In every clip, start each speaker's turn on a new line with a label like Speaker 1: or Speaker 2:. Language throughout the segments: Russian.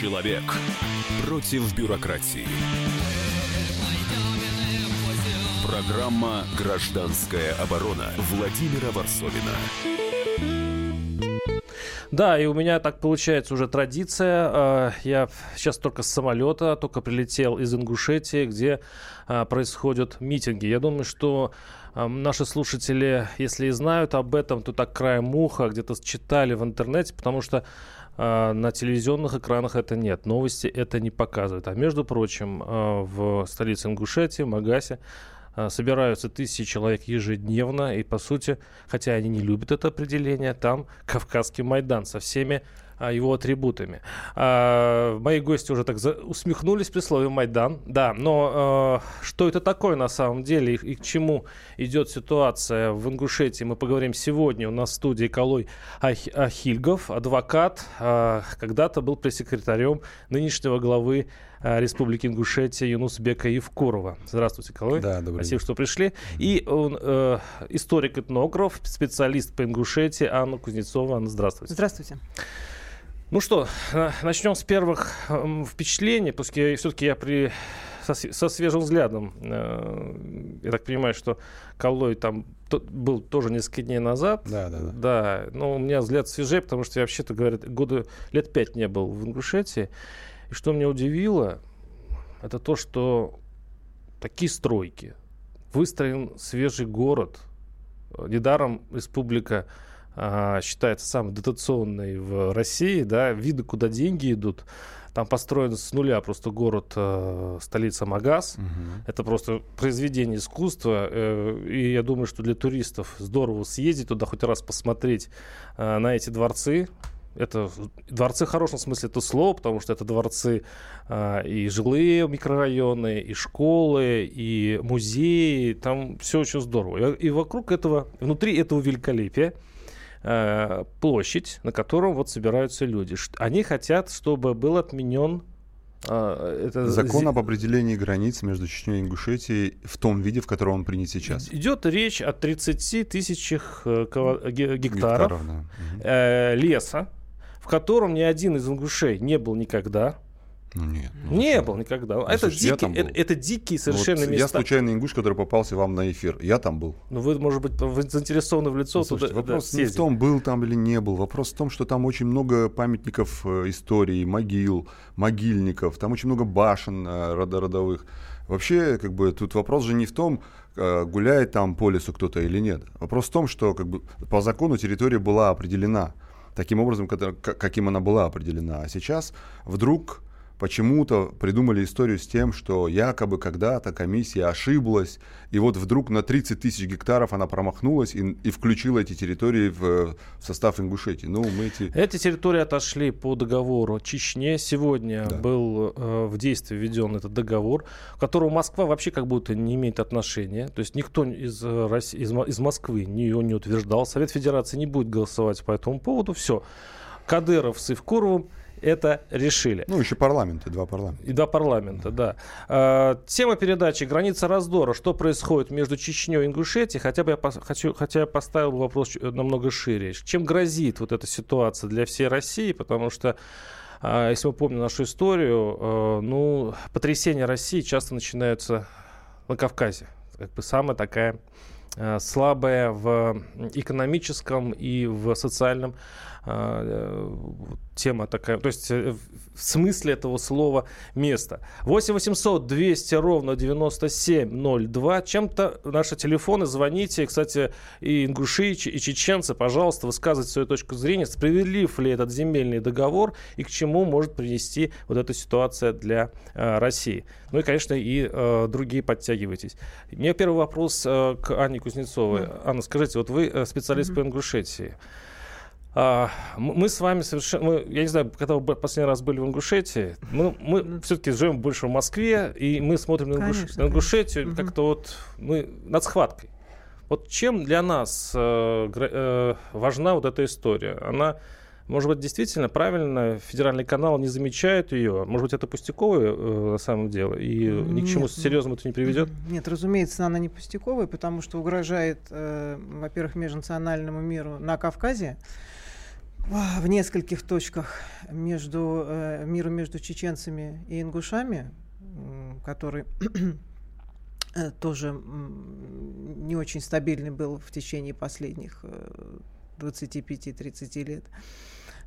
Speaker 1: Человек против бюрократии. Программа «Гражданская оборона» Владимира Варсовина.
Speaker 2: Да, и у меня так получается уже традиция. А, я сейчас только с самолета, только прилетел из Ингушетии, где а, происходят митинги. Я думаю, что а, наши слушатели, если и знают об этом, то так краем уха где-то читали в интернете, потому что на телевизионных экранах это нет. Новости это не показывают. А между прочим, в столице Ингушетии, Магасе, а, собираются тысячи человек ежедневно, и, по сути, хотя они не любят это определение, там Кавказский Майдан со всеми а, его атрибутами. А, мои гости уже так за... усмехнулись при слове Майдан. Да, но а, что это такое на самом деле и, и к чему идет ситуация в Ингушетии, мы поговорим сегодня. У нас в студии Калой Ах... Ахильгов, адвокат, а, когда-то был пресс-секретарем нынешнего главы Республики Ингушетия Юнусбека Евкурова. Здравствуйте, Колой.
Speaker 3: Да, добрый
Speaker 2: Спасибо, что пришли. И он э, историк-этнограф, специалист по Ингушетии Анна Кузнецова. Анна, здравствуйте.
Speaker 4: Здравствуйте.
Speaker 2: Ну что, начнем с первых э, впечатлений. Пускай все-таки я при со, со свежим взглядом. Э, я так понимаю, что Колой там был тоже несколько дней назад.
Speaker 3: Да, да, да.
Speaker 2: Да, но у меня взгляд свежее, потому что я вообще-то, говорят, года лет пять не был в Ингушетии. И что меня удивило, это то, что такие стройки, выстроен свежий город. Недаром республика считается самой дотационной в России, да, виды, куда деньги идут. Там построен с нуля просто город, э, столица Магаз. Угу. Это просто произведение искусства. Э, и я думаю, что для туристов здорово съездить туда хоть раз посмотреть э, на эти дворцы это дворцы в хорошем смысле это слово, потому что это дворцы а, и жилые микрорайоны, и школы, и музеи. Там все очень здорово. И, и вокруг этого, внутри этого великолепия а, площадь, на котором вот собираются люди. Они хотят, чтобы был отменен
Speaker 3: а, это... Закон об определении границ между Чечней и Ингушетией в том виде, в котором он принят сейчас.
Speaker 2: Идет речь о 30 тысячах э, гектаров, гектаров да. э, леса, в котором ни один из ингушей не был никогда.
Speaker 3: Ну, нет. Ну,
Speaker 2: не был никогда. Ну, это, слушайте, дикий, это, это дикие совершенно вот места.
Speaker 3: Я случайный ингуш, который попался вам на эфир. Я там был.
Speaker 2: Ну, вы, может быть, вы заинтересованы в лицо. Ну,
Speaker 3: слушайте, туда, вопрос да, не в том, был там или не был. Вопрос в том, что там очень много памятников э, истории, могил, могильников. Там очень много башен э, родовых. Вообще, как бы, тут вопрос же не в том, э, гуляет там по лесу кто-то или нет. Вопрос в том, что как бы, по закону территория была определена таким образом, каким она была определена. А сейчас вдруг почему-то придумали историю с тем, что якобы когда-то комиссия ошиблась, и вот вдруг на 30 тысяч гектаров она промахнулась и, и включила эти территории в, в состав Ингушетии. Ну, мы эти...
Speaker 2: эти территории отошли по договору Чечне. Сегодня да. был э, в действие введен этот договор, к которому Москва вообще как будто не имеет отношения. То есть никто из, э, России, из, из Москвы не, ее не утверждал. Совет Федерации не будет голосовать по этому поводу. Все. Кадыров с Ивкуровым это решили.
Speaker 3: Ну, еще парламенты, два парламента.
Speaker 2: И два парламента, да. А, тема передачи «Граница раздора». Что происходит между Чечней и Ингушетией? Хотя бы я хочу, хотя я поставил бы вопрос намного шире. Чем грозит вот эта ситуация для всей России? Потому что а, если мы помним нашу историю, а, ну, потрясения России часто начинаются на Кавказе. Как бы самая такая а, слабая в экономическом и в социальном тема такая, то есть э, в смысле этого слова место. 8 800 200 ровно 9702. Чем-то наши телефоны, звоните. Кстати, и ингуши, и чеченцы, пожалуйста, высказывайте свою точку зрения. Справедлив ли этот земельный договор и к чему может привести вот эта ситуация для э, России? Ну и, конечно, и э, другие подтягивайтесь. У меня первый вопрос э, к Анне Кузнецовой. Анна, скажите, вот вы э, специалист mm-hmm. по Ингушетии. А, мы с вами совершенно... Мы, я не знаю, когда вы последний раз были в Ингушетии, мы, мы все-таки живем больше в Москве, и мы смотрим на, Ингуш... конечно, на Ингушетию конечно. как-то вот мы над схваткой. Вот чем для нас э, э, важна вот эта история? Она, может быть, действительно правильно, федеральный канал не замечает ее? Может быть, это пустяковое э, на самом деле, и нет, ни к чему серьезному это не приведет?
Speaker 4: Нет, разумеется, она не пустяковая, потому что угрожает, э, во-первых, межнациональному миру на Кавказе, в нескольких точках между э, мира между чеченцами и ингушами, который э, тоже не очень стабильный был в течение последних 25-30 э, лет.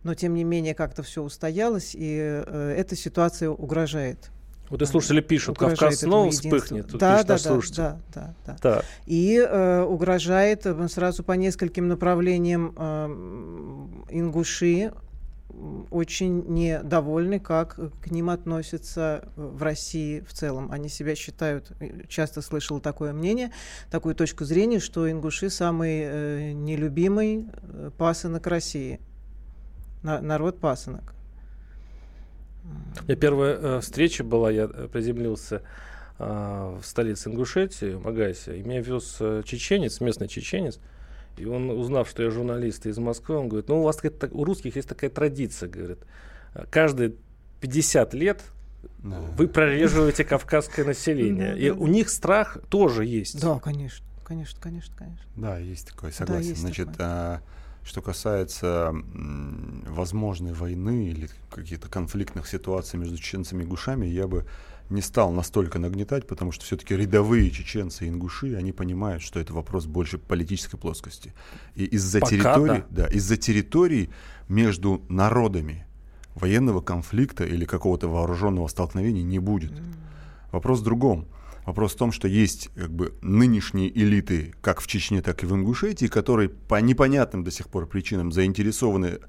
Speaker 4: Но тем не менее как-то все устоялось, и эта ситуация угрожает
Speaker 2: вот и слушатели пишут, Кавказ снова вспыхнет.
Speaker 4: Тут да, да, да, да, да, да. да. И э, угрожает э, сразу по нескольким направлениям э, ингуши очень недовольны, как к ним относятся в России в целом. Они себя считают, э, часто слышал такое мнение, такую точку зрения, что ингуши самый э, нелюбимый э, пасынок России. На, народ пасынок.
Speaker 2: У меня первая э, встреча была, я э, приземлился э, в столице Ингушетии, в Магасе, и меня вез э, чеченец, местный чеченец, и он, узнав, что я журналист из Москвы, он говорит, ну, у вас у русских есть такая традиция, говорит, каждые 50 лет да. вы прореживаете кавказское население. И у них страх тоже есть.
Speaker 4: Да, конечно, конечно, конечно, конечно.
Speaker 3: Да, есть такое, согласен. Значит, а, что касается возможной войны или каких-то конфликтных ситуаций между чеченцами и ингушами, я бы не стал настолько нагнетать, потому что все-таки рядовые чеченцы и ингуши, они понимают, что это вопрос больше политической плоскости. И из-за территории, да. Да, из-за территории между народами военного конфликта или какого-то вооруженного столкновения не будет. Вопрос в другом. Вопрос в том, что есть как бы нынешние элиты, как в Чечне, так и в Ингушетии, которые по непонятным до сих пор причинам заинтересованы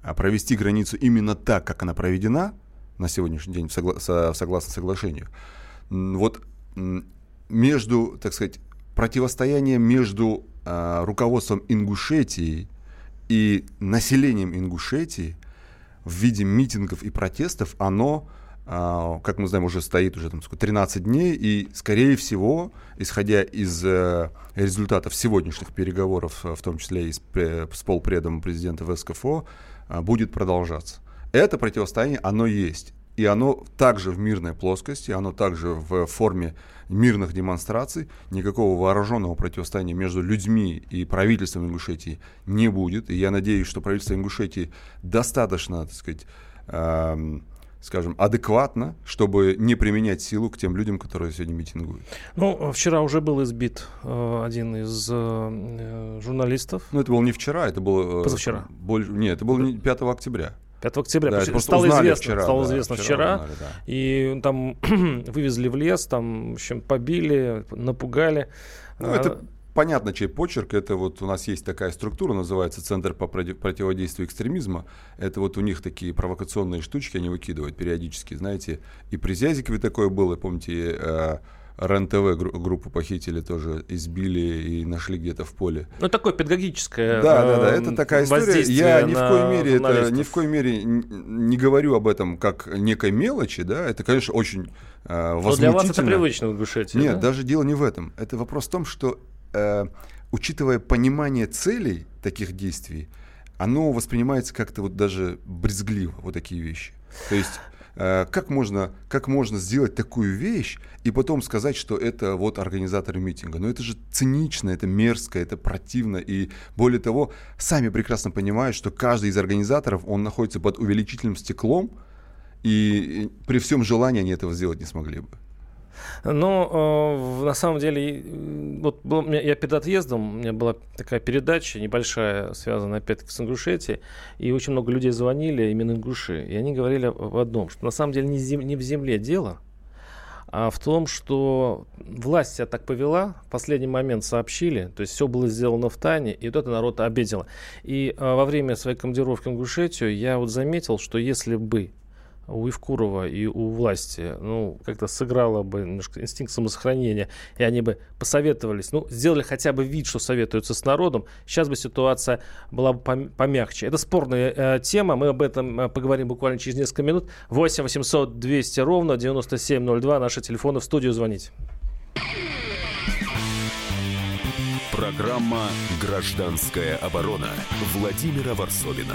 Speaker 3: а, провести границу именно так, как она проведена на сегодняшний день, согла- со- согласно соглашению. Вот между, так сказать, противостояние между э, руководством Ингушетии и населением Ингушетии в виде митингов и протестов, оно как мы знаем, уже стоит уже там, 13 дней, и, скорее всего, исходя из э, результатов сегодняшних переговоров, э, в том числе и с, полпредом президента ВСКФО, э, будет продолжаться. Это противостояние, оно есть. И оно также в мирной плоскости, оно также в форме мирных демонстраций. Никакого вооруженного противостояния между людьми и правительством Ингушетии не будет. И я надеюсь, что правительство Ингушетии достаточно, так сказать, скажем, адекватно, чтобы не применять силу к тем людям, которые сегодня митингуют?
Speaker 2: Ну, вчера уже был избит э, один из э, журналистов.
Speaker 3: Ну, это было не вчера, это было...
Speaker 2: Э, Позавчера.
Speaker 3: Боль... Нет, это было 5 октября.
Speaker 2: 5 октября.
Speaker 3: Да, это стало известно вчера.
Speaker 2: Стало да, известно вчера. вчера узнали, да. И там вывезли в лес, там, в общем, побили, напугали.
Speaker 3: Ну, это а, понятно, чей почерк. Это вот у нас есть такая структура, называется Центр по противодействию экстремизма. Это вот у них такие провокационные штучки они выкидывают периодически, знаете. И при Зязикове такое было, помните, э, РЕН-ТВ группу похитили тоже, избили и нашли где-то в поле.
Speaker 2: Ну, такое педагогическое
Speaker 3: Да, да, да, это такая история. Я ни в коей мере, это, ни в коей мере не говорю об этом как некой мелочи, да, это, конечно, очень э, возмутительно. Но
Speaker 2: для вас это привычно в Ингушетии,
Speaker 3: Нет, да? даже дело не в этом. Это вопрос в том, что учитывая понимание целей таких действий, оно воспринимается как-то вот даже брезгливо, вот такие вещи. То есть э, как можно, как можно сделать такую вещь и потом сказать, что это вот организаторы митинга? Но это же цинично, это мерзко, это противно. И более того, сами прекрасно понимают, что каждый из организаторов, он находится под увеличительным стеклом, и при всем желании они этого сделать не смогли бы.
Speaker 2: Но э, на самом деле, вот был, я перед отъездом, у меня была такая передача небольшая, связанная опять-таки с Ингушетией, и очень много людей звонили именно Ингуши, и они говорили об одном, что на самом деле не, зем, не в земле дело, а в том, что власть себя так повела, в последний момент сообщили, то есть все было сделано в тайне, и вот это народ обидело. И э, во время своей командировки в Ингушетию я вот заметил, что если бы у Евкурова и у власти, ну, как-то сыграло бы немножко инстинкт самосохранения, и они бы посоветовались, ну, сделали хотя бы вид, что советуются с народом, сейчас бы ситуация была бы помягче. Это спорная э, тема, мы об этом э, поговорим буквально через несколько минут. 8 800 200 ровно 9702, наши телефоны в студию звонить.
Speaker 1: Программа «Гражданская оборона» Владимира Варсовина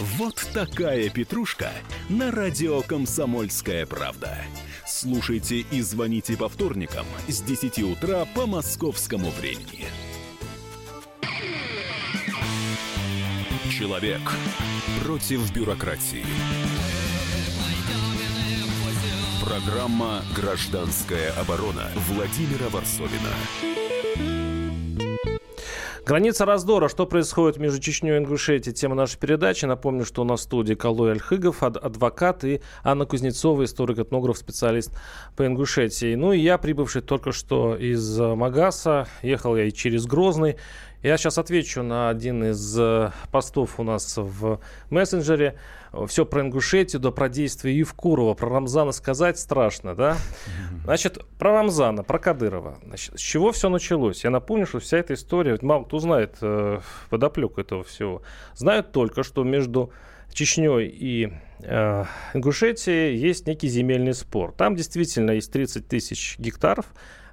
Speaker 1: Вот такая петрушка на радио «Комсомольская правда». Слушайте и звоните по вторникам с 10 утра по московскому времени. Человек против бюрократии. Программа «Гражданская оборона» Владимира Варсовина.
Speaker 2: Граница раздора. Что происходит между Чечней и Ингушетией? Тема нашей передачи. Напомню, что у нас в студии Калой Альхыгов, адвокат, и Анна Кузнецова, историк-этнограф, специалист по Ингушетии. Ну и я, прибывший только что из Магаса, ехал я и через Грозный. Я сейчас отвечу на один из э, постов у нас в мессенджере все про Ингушетию, да про действия Евкурова, про Рамзана сказать страшно, да? Значит, про Рамзана, про Кадырова. Значит, с чего все началось? Я напомню, что вся эта история, мало кто знает э, подоплеку этого всего. Знают только, что между Чечней и э, Ингушетией есть некий земельный спор. Там действительно есть 30 тысяч гектаров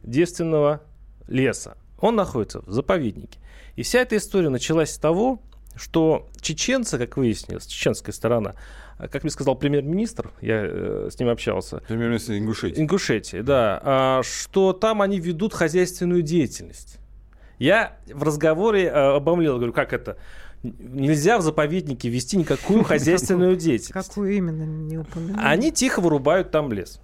Speaker 2: девственного леса. Он находится в заповеднике. И вся эта история началась с того, что чеченцы, как выяснилось, чеченская сторона, а, как мне сказал премьер-министр, я э, с ним общался.
Speaker 3: Премьер-министр Ингушетии.
Speaker 2: Ингушетии, да. А, что там они ведут хозяйственную деятельность. Я в разговоре э, обомлел, говорю, как это? Нельзя в заповеднике вести никакую хозяйственную деятельность.
Speaker 4: Какую именно не упоминали?
Speaker 2: Они тихо вырубают там лес.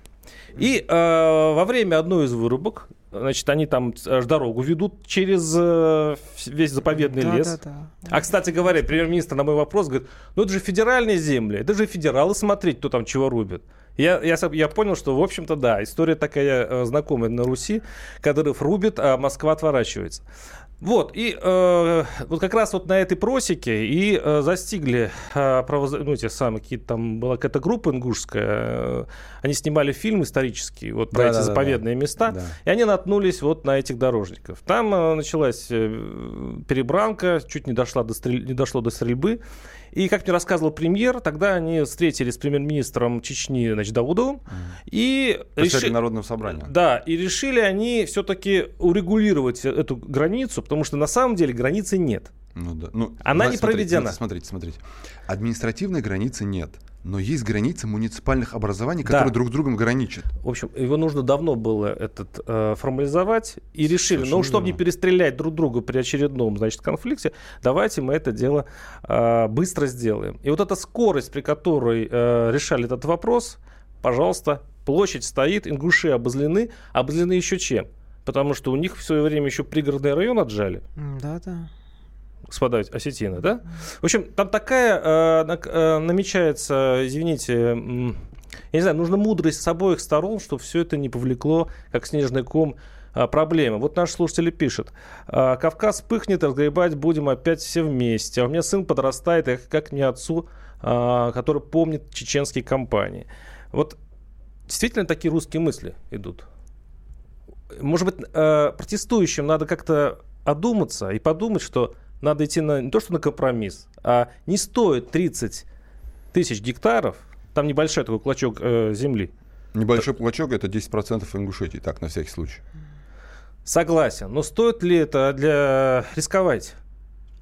Speaker 2: И э, во время одной из вырубок Значит, они там аж дорогу ведут через э, весь заповедный да, лес. Да, да. А, кстати говоря, премьер-министр на мой вопрос говорит, ну это же федеральные земли, это же федералы смотреть, кто там чего рубит. Я, я, я понял, что, в общем-то, да, история такая э, знакомая на Руси. Кадыров рубит, а Москва отворачивается. Вот, и э, вот как раз вот на этой просеке и э, застигли э, правоз... ну, эти самые какие-то там, была какая-то группа ингушская, э, они снимали фильм исторический вот про да, эти да, заповедные да, места, да. и они наткнулись вот на этих дорожников. Там э, началась э, перебранка, чуть не, дошла до стрель... не дошло до стрельбы, и, как мне рассказывал премьер, тогда они встретились с премьер-министром Чечни, значит, Даудовым, mm. и...
Speaker 3: Решили... Народного собрания.
Speaker 2: Да, и решили они все-таки урегулировать эту границу, потому что на самом деле границы нет.
Speaker 3: Ну да. Ну,
Speaker 2: Она да, не смотрите, проведена.
Speaker 3: Смотрите, смотрите. Административной границы нет но есть границы муниципальных образований, которые да. друг с другом граничат.
Speaker 2: В общем, его нужно давно было этот э, формализовать и решили, Совершенно ну, чтобы не перестрелять друг друга при очередном, значит, конфликте, давайте мы это дело э, быстро сделаем. И вот эта скорость, при которой э, решали этот вопрос, пожалуйста, площадь стоит, ингуши обозлены, обозлены еще чем? Потому что у них в свое время еще пригородный район отжали.
Speaker 4: Да, да
Speaker 2: господа осетины, да? В общем, там такая э, э, намечается, извините, я не знаю, нужно мудрость с обоих сторон, чтобы все это не повлекло, как снежный ком, э, проблемы. Вот наш слушатель пишет. «Э, Кавказ пыхнет, разгребать будем опять все вместе. А у меня сын подрастает, и как мне отцу, э, который помнит чеченские кампании. Вот действительно такие русские мысли идут. Может быть, протестующим надо как-то одуматься и подумать, что надо идти на, не то что на компромисс, а не стоит 30 тысяч гектаров, там небольшой такой клочок э, земли.
Speaker 3: Небольшой это... клочок это 10% Ингушетии, так, на всякий случай.
Speaker 2: Согласен, но стоит ли это для рисковать?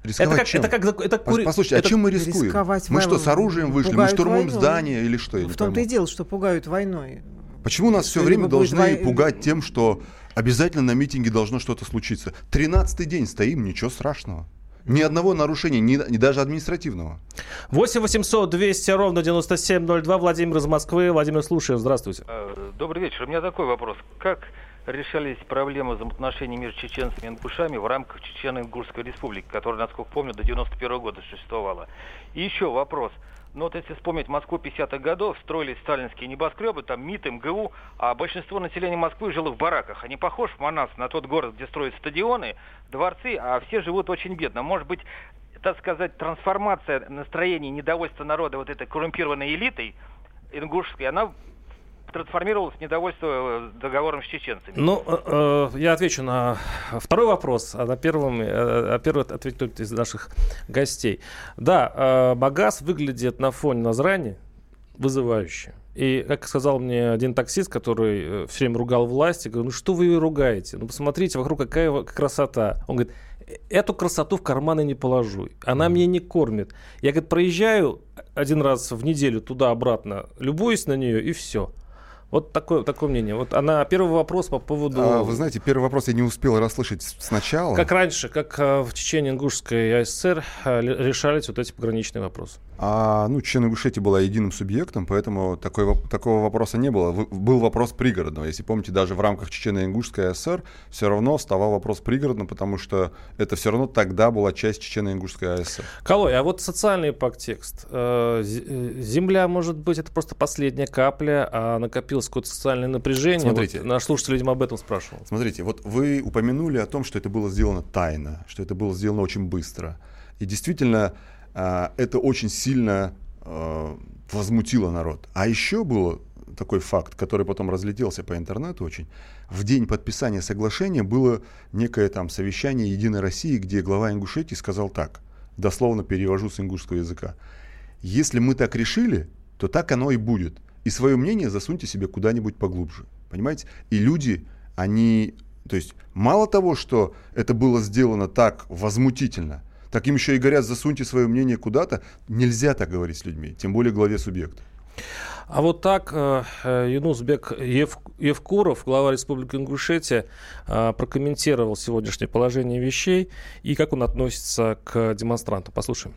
Speaker 3: Рисковать это как, чем? Это как, это кури... Послушайте, это... о чем мы рискуем? Рисковать мы что, с оружием вышли? Мы штурмуем войной. здание или что?
Speaker 4: В том-то и дело, что пугают войной.
Speaker 3: Почему нас все время должны вой... пугать тем, что обязательно на митинге должно что-то случиться? Тринадцатый день стоим, ничего страшного. Ни одного нарушения, ни, ни даже административного.
Speaker 2: 8 800 200 ровно 9702. Владимир из Москвы. Владимир, слушаем. Здравствуйте.
Speaker 5: Э, добрый вечер. У меня такой вопрос. Как решались проблемы взаимоотношений между чеченцами и ингушами в рамках Чечено-Ингушской республики, которая, насколько помню, до 91 года существовала? И еще вопрос. Ну вот если вспомнить Москву 50-х годов, строились сталинские небоскребы, там МИД, МГУ, а большинство населения Москвы жило в бараках. Они похожи в Манас на тот город, где строят стадионы, дворцы, а все живут очень бедно. Может быть, так сказать, трансформация настроений, недовольства народа вот этой коррумпированной элитой ингушской, она трансформировалось в недовольство э, договором с чеченцами?
Speaker 2: Ну, э, э, я отвечу на второй вопрос, а на первом, э, а первый ответит кто-то из наших гостей. Да, э, Багаз выглядит на фоне Назрани вызывающе. И, как сказал мне один таксист, который э, все время ругал власть, я говорю, ну что вы ее ругаете? Ну посмотрите, вокруг какая красота. Он говорит, эту красоту в карманы не положу. Она mm. меня не кормит. Я, говорит, проезжаю один раз в неделю туда-обратно, любуюсь на нее и все. Вот такое, такое мнение. Вот она первый вопрос по поводу.
Speaker 3: А, вы знаете, первый вопрос я не успел расслышать сначала.
Speaker 2: Как раньше, как э, в Чечении Ингушской АССР э, решались вот эти пограничные вопросы.
Speaker 3: А, ну, Чечена-Ингушетия была единым субъектом, поэтому такой, такого вопроса не было. Был вопрос пригородного. Если помните, даже в рамках Чечено-Ингушской АСР все равно вставал вопрос пригородного, потому что это все равно тогда была часть Чечено-Ингушской АСР.
Speaker 2: Колой, а вот социальный подтекст. Э, земля, может быть, это просто последняя капля, а накопилось какое-то социальное напряжение.
Speaker 3: Смотрите.
Speaker 2: Вот наш слушатель, видимо, об этом спрашивал.
Speaker 3: Смотрите, вот вы упомянули о том, что это было сделано тайно, что это было сделано очень быстро. И действительно, а, это очень сильно а, возмутило народ. А еще был такой факт, который потом разлетелся по интернету очень. В день подписания соглашения было некое там совещание Единой России, где глава Ингушетии сказал так, дословно перевожу с ингушского языка. Если мы так решили, то так оно и будет. И свое мнение засуньте себе куда-нибудь поглубже. Понимаете? И люди, они... То есть мало того, что это было сделано так возмутительно, так им еще и говорят, засуньте свое мнение куда-то. Нельзя так говорить с людьми, тем более главе субъекта.
Speaker 2: А вот так э, э, Юнусбек Ев, Евкуров, глава Республики Ингушетия, э, прокомментировал сегодняшнее положение вещей и как он относится к демонстрантам. Послушаем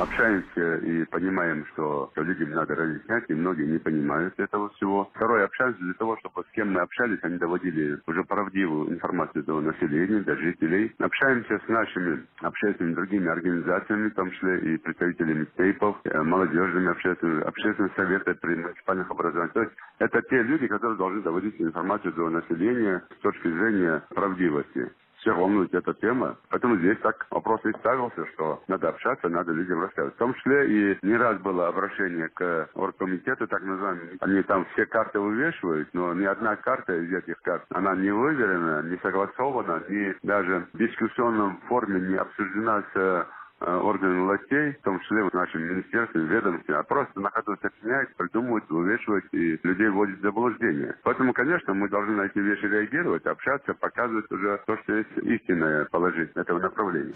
Speaker 6: общаемся и понимаем, что людям надо разъяснять, и многие не понимают этого всего. Второе, общаемся для того, чтобы с кем мы общались, они доводили уже правдивую информацию до населения, до жителей. Общаемся с нашими общественными другими организациями, в том числе и представителями ТЕЙПов, э, молодежными общественными, общественными советами при муниципальных образованиях. То есть это те люди, которые должны доводить информацию до населения с точки зрения правдивости все волнует эта тема. Поэтому здесь так вопрос и ставился, что надо общаться, надо людям рассказывать. В том числе и не раз было обращение к оргкомитету, так называемым. Они там все карты вывешивают, но ни одна карта из этих карт, она не выверена, не согласована, ни даже в дискуссионном форме не обсуждена с Э, органы властей, в том числе в нашем министерстве, ведомстве, а просто на ходу сочиняют, придумывают, вывешивают и людей вводят в заблуждение. Поэтому, конечно, мы должны на эти вещи реагировать, общаться, показывать уже то, что есть истинное положение этого направления.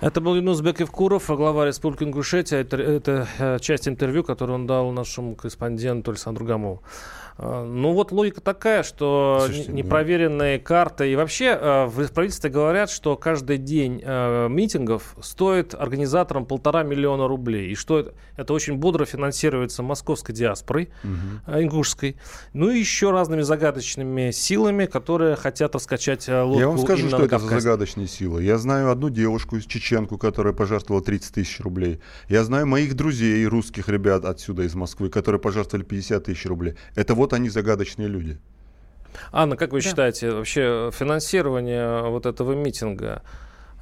Speaker 2: Это был Юнус Бекевкуров, глава Республики Ингушетия. Это, это э, часть интервью, которую он дал нашему корреспонденту Александру Гамову. А, ну вот логика такая, что Слушайте, непроверенные ну... карты. И вообще э, в правительстве говорят, что каждый день э, митингов стоит организаторам полтора миллиона рублей. И что это, это очень бодро финансируется московской диаспорой угу. ингушской. Ну и еще разными загадочными силами, которые хотят раскачать лодку
Speaker 3: Я вам скажу, что это за загадочные силы. Я знаю одну девушку из чеченку, которая пожертвовала 30 тысяч рублей. Я знаю моих друзей, русских ребят отсюда, из Москвы, которые пожертвовали 50 тысяч рублей. Это вот они загадочные люди.
Speaker 2: Анна, как вы да. считаете, вообще финансирование вот этого митинга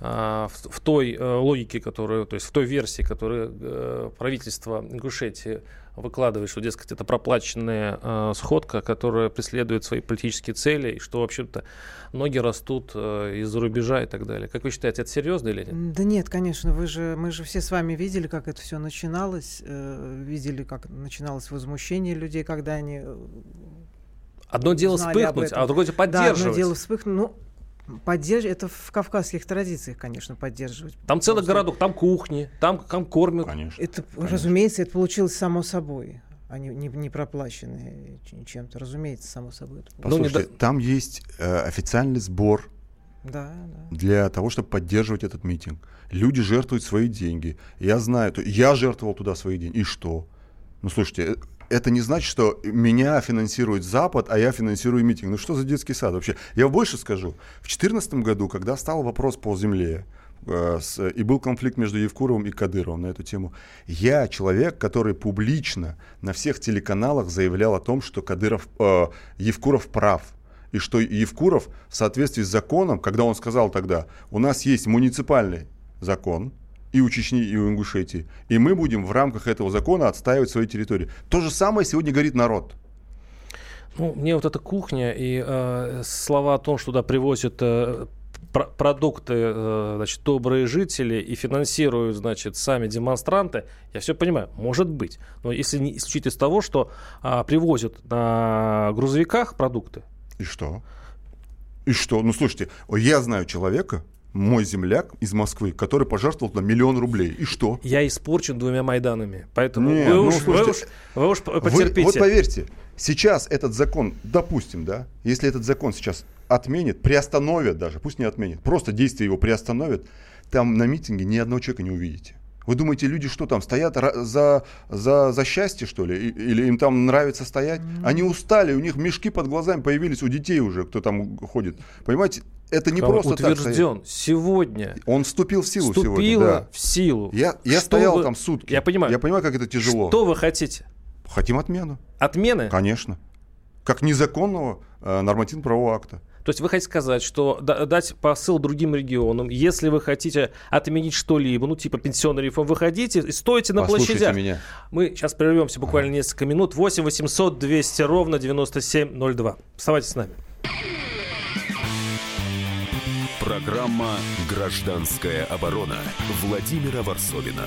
Speaker 2: а, в, в той э, логике, которую, то есть в той версии, которую э, правительство Ингушетии выкладывает, что, дескать, это проплаченная э, сходка, которая преследует свои политические цели, и что, вообще-то, ноги растут э, из-за рубежа и так далее. Как вы считаете, это серьезно или нет?
Speaker 4: Да нет, конечно, вы же, мы же все с вами видели, как это все начиналось, э, видели, как начиналось возмущение людей, когда они э,
Speaker 2: Одно дело вспыхнуть, а другое дело поддерживать.
Speaker 4: Да, одно дело вспыхнуть. Ну, Поддерж... Это в кавказских традициях, конечно, поддерживать.
Speaker 2: Там целый что... городок, там кухни, там, там кормят.
Speaker 4: Конечно. Это, конечно. разумеется, это получилось само собой. Они не, не проплаченные чем-то, разумеется, само собой. Это
Speaker 3: Послушайте, ну, не там есть э, официальный сбор да, да. для того, чтобы поддерживать этот митинг. Люди жертвуют свои деньги. Я знаю, я жертвовал туда свои деньги. И что? Ну, слушайте, это не значит, что меня финансирует Запад, а я финансирую митинг. Ну что за детский сад вообще? Я больше скажу. В 2014 году, когда стал вопрос по земле, э, и был конфликт между Евкуровым и Кадыровым на эту тему. Я человек, который публично на всех телеканалах заявлял о том, что Кадыров, э, Евкуров прав. И что Евкуров в соответствии с законом, когда он сказал тогда, у нас есть муниципальный закон, и у Чечни, и у Ингушетии. И мы будем в рамках этого закона отстаивать свои территории. То же самое сегодня говорит народ.
Speaker 2: Ну, мне вот эта кухня и э, слова о том, что туда привозят э, пр- продукты, э, значит, добрые жители и финансируют, значит, сами демонстранты, я все понимаю, может быть. Но если не исключить из того, что э, привозят на грузовиках продукты.
Speaker 3: И что? И что? Ну, слушайте, я знаю человека, мой земляк из Москвы, который пожертвовал на миллион рублей. И что?
Speaker 2: Я испорчен двумя Майданами. Поэтому Нет, вы, ну, уж, слушайте, вы, уж, вы уж потерпите.
Speaker 3: Вы, вот поверьте, сейчас этот закон, допустим, да, если этот закон сейчас отменит, приостановят даже, пусть не отменит, просто действие его приостановят, там на митинге ни одного человека не увидите. Вы думаете, люди что там, стоят за, за, за счастье, что ли? Или им там нравится стоять? Mm-hmm. Они устали, у них мешки под глазами появились у детей уже, кто там ходит. Понимаете, это не просто
Speaker 2: утвержден так сегодня.
Speaker 3: Он вступил в силу
Speaker 2: Вступило
Speaker 3: сегодня. Да.
Speaker 2: в силу.
Speaker 3: Я, я стоял вы... там сутки.
Speaker 2: Я понимаю.
Speaker 3: Я понимаю, как это тяжело.
Speaker 2: Что вы хотите?
Speaker 3: Хотим отмену.
Speaker 2: Отмены?
Speaker 3: Конечно. Как незаконного э, нормативно-правового акта.
Speaker 2: То есть вы хотите сказать, что дать посыл другим регионам, если вы хотите отменить что-либо, ну типа пенсионный реформ, выходите и стойте на Послушайте площадях.
Speaker 3: меня.
Speaker 2: Мы сейчас прервемся буквально несколько минут. 8 800 200 ровно 9702. Оставайтесь с нами.
Speaker 1: Программа «Гражданская оборона» Владимира Варсовина.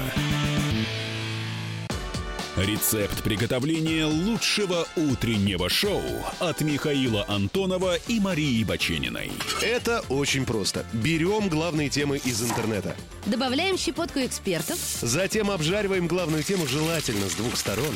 Speaker 1: Рецепт приготовления лучшего утреннего шоу от Михаила Антонова и Марии Бачениной.
Speaker 7: Это очень просто. Берем главные темы из интернета.
Speaker 8: Добавляем щепотку экспертов.
Speaker 7: Затем обжариваем главную тему желательно с двух сторон.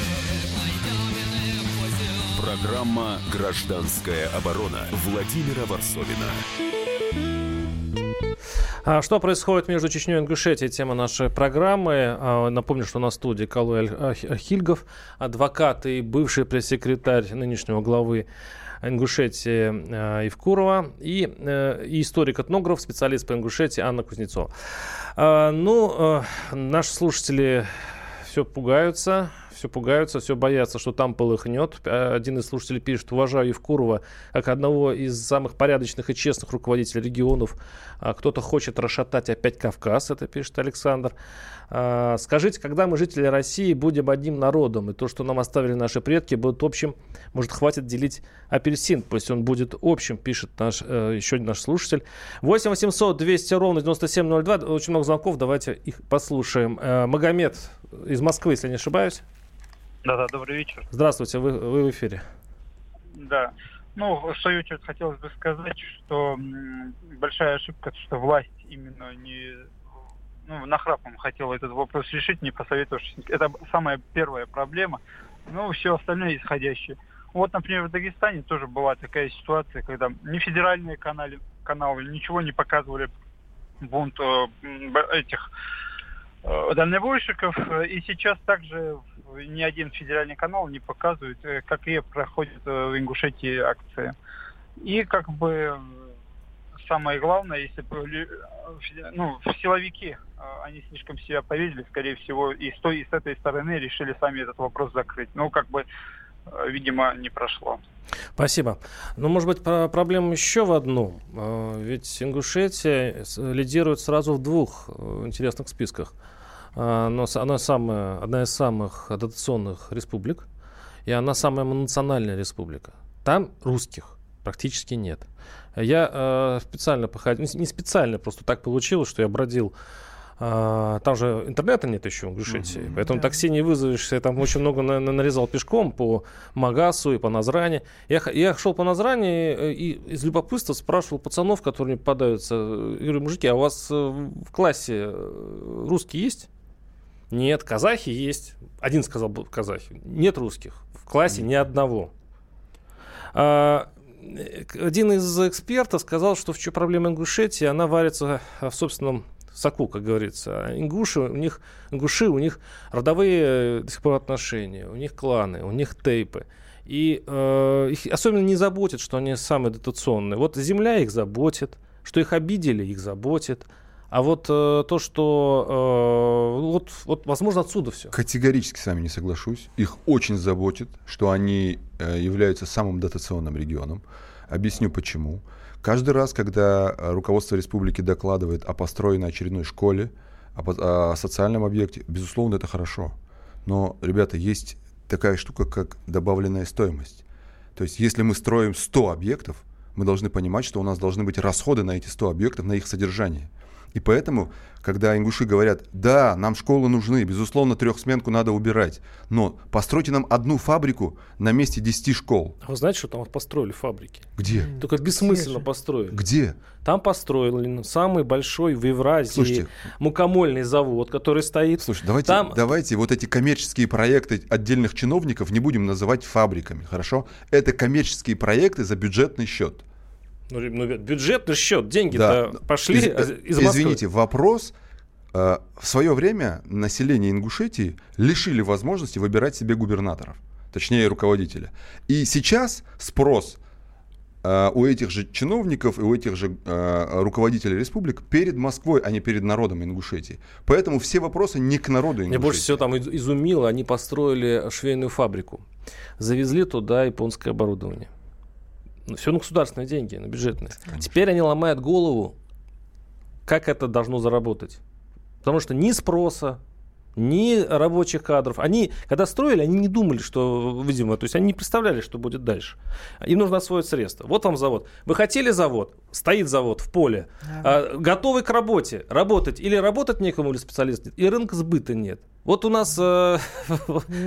Speaker 1: Программа «Гражданская оборона» Владимира Варсовина.
Speaker 2: А что происходит между Чечней и Ингушетией? Тема нашей программы. А, напомню, что на студии Калуэль Хильгов, адвокат и бывший пресс-секретарь нынешнего главы Ингушетии а, Евкурова и, э, и историк-этнограф, специалист по Ингушетии Анна Кузнецова. Ну, э, наши слушатели все пугаются, все пугаются, все боятся, что там полыхнет. Один из слушателей пишет, уважаю Евкурова как одного из самых порядочных и честных руководителей регионов. А кто-то хочет расшатать опять Кавказ, это пишет Александр. А, скажите, когда мы, жители России, будем одним народом, и то, что нам оставили наши предки, будет общим, может, хватит делить апельсин, пусть он будет общим, пишет наш, э, еще один наш слушатель. 8 800 200 ровно 9702, очень много звонков, давайте их послушаем. Э, Магомед из Москвы, если не ошибаюсь.
Speaker 9: Да-да, добрый вечер.
Speaker 2: Здравствуйте, вы, вы в эфире.
Speaker 9: Да. Ну, в свою очередь хотелось бы сказать, что большая ошибка, что власть именно не ну, нахрапом хотела этот вопрос решить, не посоветовавшись. Это самая первая проблема. Ну, все остальное исходящее. Вот, например, в Дагестане тоже была такая ситуация, когда ни федеральные каналы, каналы ничего не показывали бунт э, этих э, дальнобойщиков. И сейчас также ни один федеральный канал не показывает, э, какие проходят э, в Ингушетии акции. И как бы самое главное, если э, ну, силовики, они слишком себя повесили, скорее всего, и с той, и с этой стороны решили сами этот вопрос закрыть. Ну, как бы, видимо, не прошло.
Speaker 2: Спасибо. Ну, может быть, проблема еще в одну. Ведь Ингушетия лидирует сразу в двух интересных списках – а, но она самая, одна из самых дотационных республик, и она самая национальная республика. Там русских практически нет. Я э, специально походил, не специально, просто так получилось, что я бродил а, там же интернета нет еще в Ингушетии, mm-hmm, поэтому да. такси не вызовешься. Я там очень много на, на, нарезал пешком по Магасу и по Назране. Я, я шел по Назране э, и из любопытства спрашивал пацанов, которые мне попадаются. Я говорю, мужики, а у вас э, в классе э, русские есть? Нет, казахи есть. Один сказал казахи. Нет русских. В классе ни одного. А, один из экспертов сказал, что в чем проблема Ингушетии, она варится в собственном соку, как говорится. А ингуши, у них, ингуши, у них родовые э, до сих пор отношения, у них кланы, у них тейпы. И э, их особенно не заботит, что они самые дотационные. Вот земля их заботит, что их обидели, их заботит. А вот э, то, что э, вот, вот, возможно, отсюда все.
Speaker 3: Категорически с вами не соглашусь. Их очень заботит, что они э, являются самым дотационным регионом. Объясню почему. Каждый раз, когда э, руководство республики докладывает о построенной очередной школе, о, о социальном объекте, безусловно, это хорошо. Но, ребята, есть такая штука, как добавленная стоимость. То есть, если мы строим 100 объектов, мы должны понимать, что у нас должны быть расходы на эти 100 объектов, на их содержание. И поэтому, когда ингуши говорят, да, нам школы нужны, безусловно, трехсменку надо убирать, но постройте нам одну фабрику на месте 10 школ.
Speaker 2: А вы знаете, что там построили фабрики?
Speaker 3: Где?
Speaker 2: Только бессмысленно построили.
Speaker 3: Где?
Speaker 2: Там построили самый большой в Евразии Слушайте, мукомольный завод, который стоит.
Speaker 3: Слушайте, давайте, там... давайте вот эти коммерческие проекты отдельных чиновников не будем называть фабриками, хорошо? Это коммерческие проекты за бюджетный счет.
Speaker 2: Ну, ну бюджетный счет, деньги-то да. пошли из, из
Speaker 3: Москвы. Извините, вопрос. Э, в свое время население Ингушетии лишили возможности выбирать себе губернаторов, точнее руководителя. И сейчас спрос э, у этих же чиновников и у этих же э, руководителей республик перед Москвой, а не перед народом Ингушетии. Поэтому все вопросы не к народу Ингушетии.
Speaker 2: Мне больше всего там изумило, они построили швейную фабрику, завезли туда японское оборудование. Ну, все на государственные деньги, на бюджетные. Конечно. Теперь они ломают голову, как это должно заработать. Потому что ни спроса, ни рабочих кадров. Они, когда строили, они не думали, что, видимо, то есть они не представляли, что будет дальше. Им нужно освоить средства. Вот вам завод. Вы хотели завод? Стоит завод в поле. Да. А, готовый к работе. Работать. Или работать некому, или специалист нет. И рынка сбыта нет. Вот у нас... Э,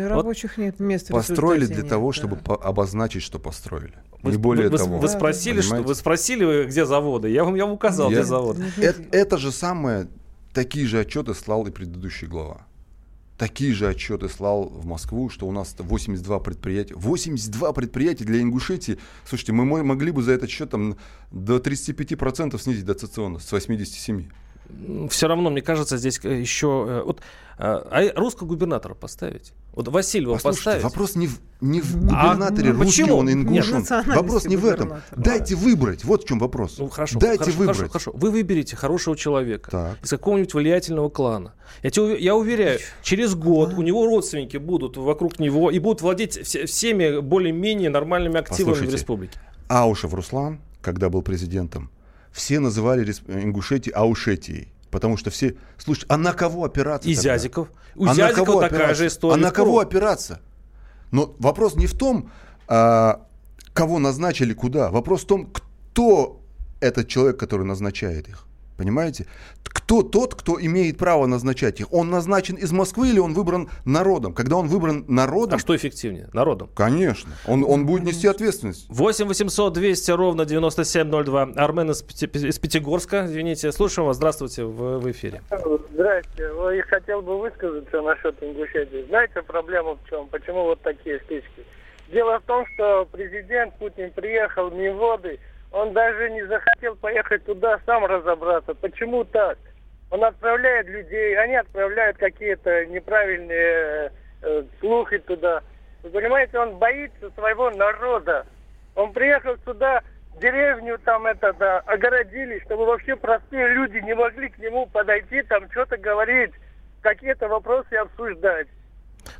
Speaker 4: рабочих нет места.
Speaker 3: Построили для нет, того, да. чтобы обозначить, что построили. Вы, не более
Speaker 2: вы,
Speaker 3: того.
Speaker 2: Вы спросили, что, вы спросили, где заводы. Я вам, я вам указал, я, где заводы.
Speaker 3: Это, это же самое, такие же отчеты слал и предыдущий глава. Такие же отчеты слал в Москву, что у нас 82 предприятия. 82 предприятия для Ингушетии. Слушайте, мы могли бы за этот счет там, до 35% снизить дотационность с 87
Speaker 2: все равно, мне кажется, здесь э, еще... Э, вот, а, а русского губернатора поставить? Вот Васильева поставить?
Speaker 3: вопрос не в, не в губернаторе, а, русский почему? он, ингушен. Вопрос не в этом. Дайте выбрать, вот в чем вопрос.
Speaker 2: Ну, хорошо,
Speaker 3: Дайте
Speaker 2: хорошо,
Speaker 3: выбрать.
Speaker 2: Хорошо, хорошо. Вы выберете хорошего человека так. из какого-нибудь влиятельного клана. Я, тебе, я уверяю, через год а? у него родственники будут вокруг него и будут владеть вс- всеми более-менее нормальными активами Послушайте, в республике.
Speaker 3: Аушев Руслан, когда был президентом, все называли Ингушетию Аушетией. Потому что все... Слушай, а на кого опираться?
Speaker 2: И тогда? Зязиков. У а Зязиков такая опираться? же история.
Speaker 3: А на кого опираться? Но вопрос не в том, а, кого назначили куда. Вопрос в том, кто этот человек, который назначает их. Понимаете? Кто тот, кто имеет право назначать их? Он назначен из Москвы или он выбран народом? Когда он выбран народом...
Speaker 2: А что эффективнее? Народом?
Speaker 3: Конечно. Он, он будет нести ответственность.
Speaker 2: 8 800 200 ровно 9702. Армен из, из Пятигорска. Извините, слушаем вас. Здравствуйте, в, в эфире.
Speaker 10: Здравствуйте. Я хотел бы высказаться насчет Ингушетии. Знаете, проблема в чем? Почему вот такие стычки? Дело в том, что президент Путин приехал в Неводы, он даже не захотел поехать туда сам разобраться. Почему так? Он отправляет людей, они отправляют какие-то неправильные э, слухи туда. Вы понимаете, он боится своего народа. Он приехал сюда, деревню там это, да, огородили, чтобы вообще простые люди не могли к нему подойти, там что-то говорить, какие-то вопросы обсуждать.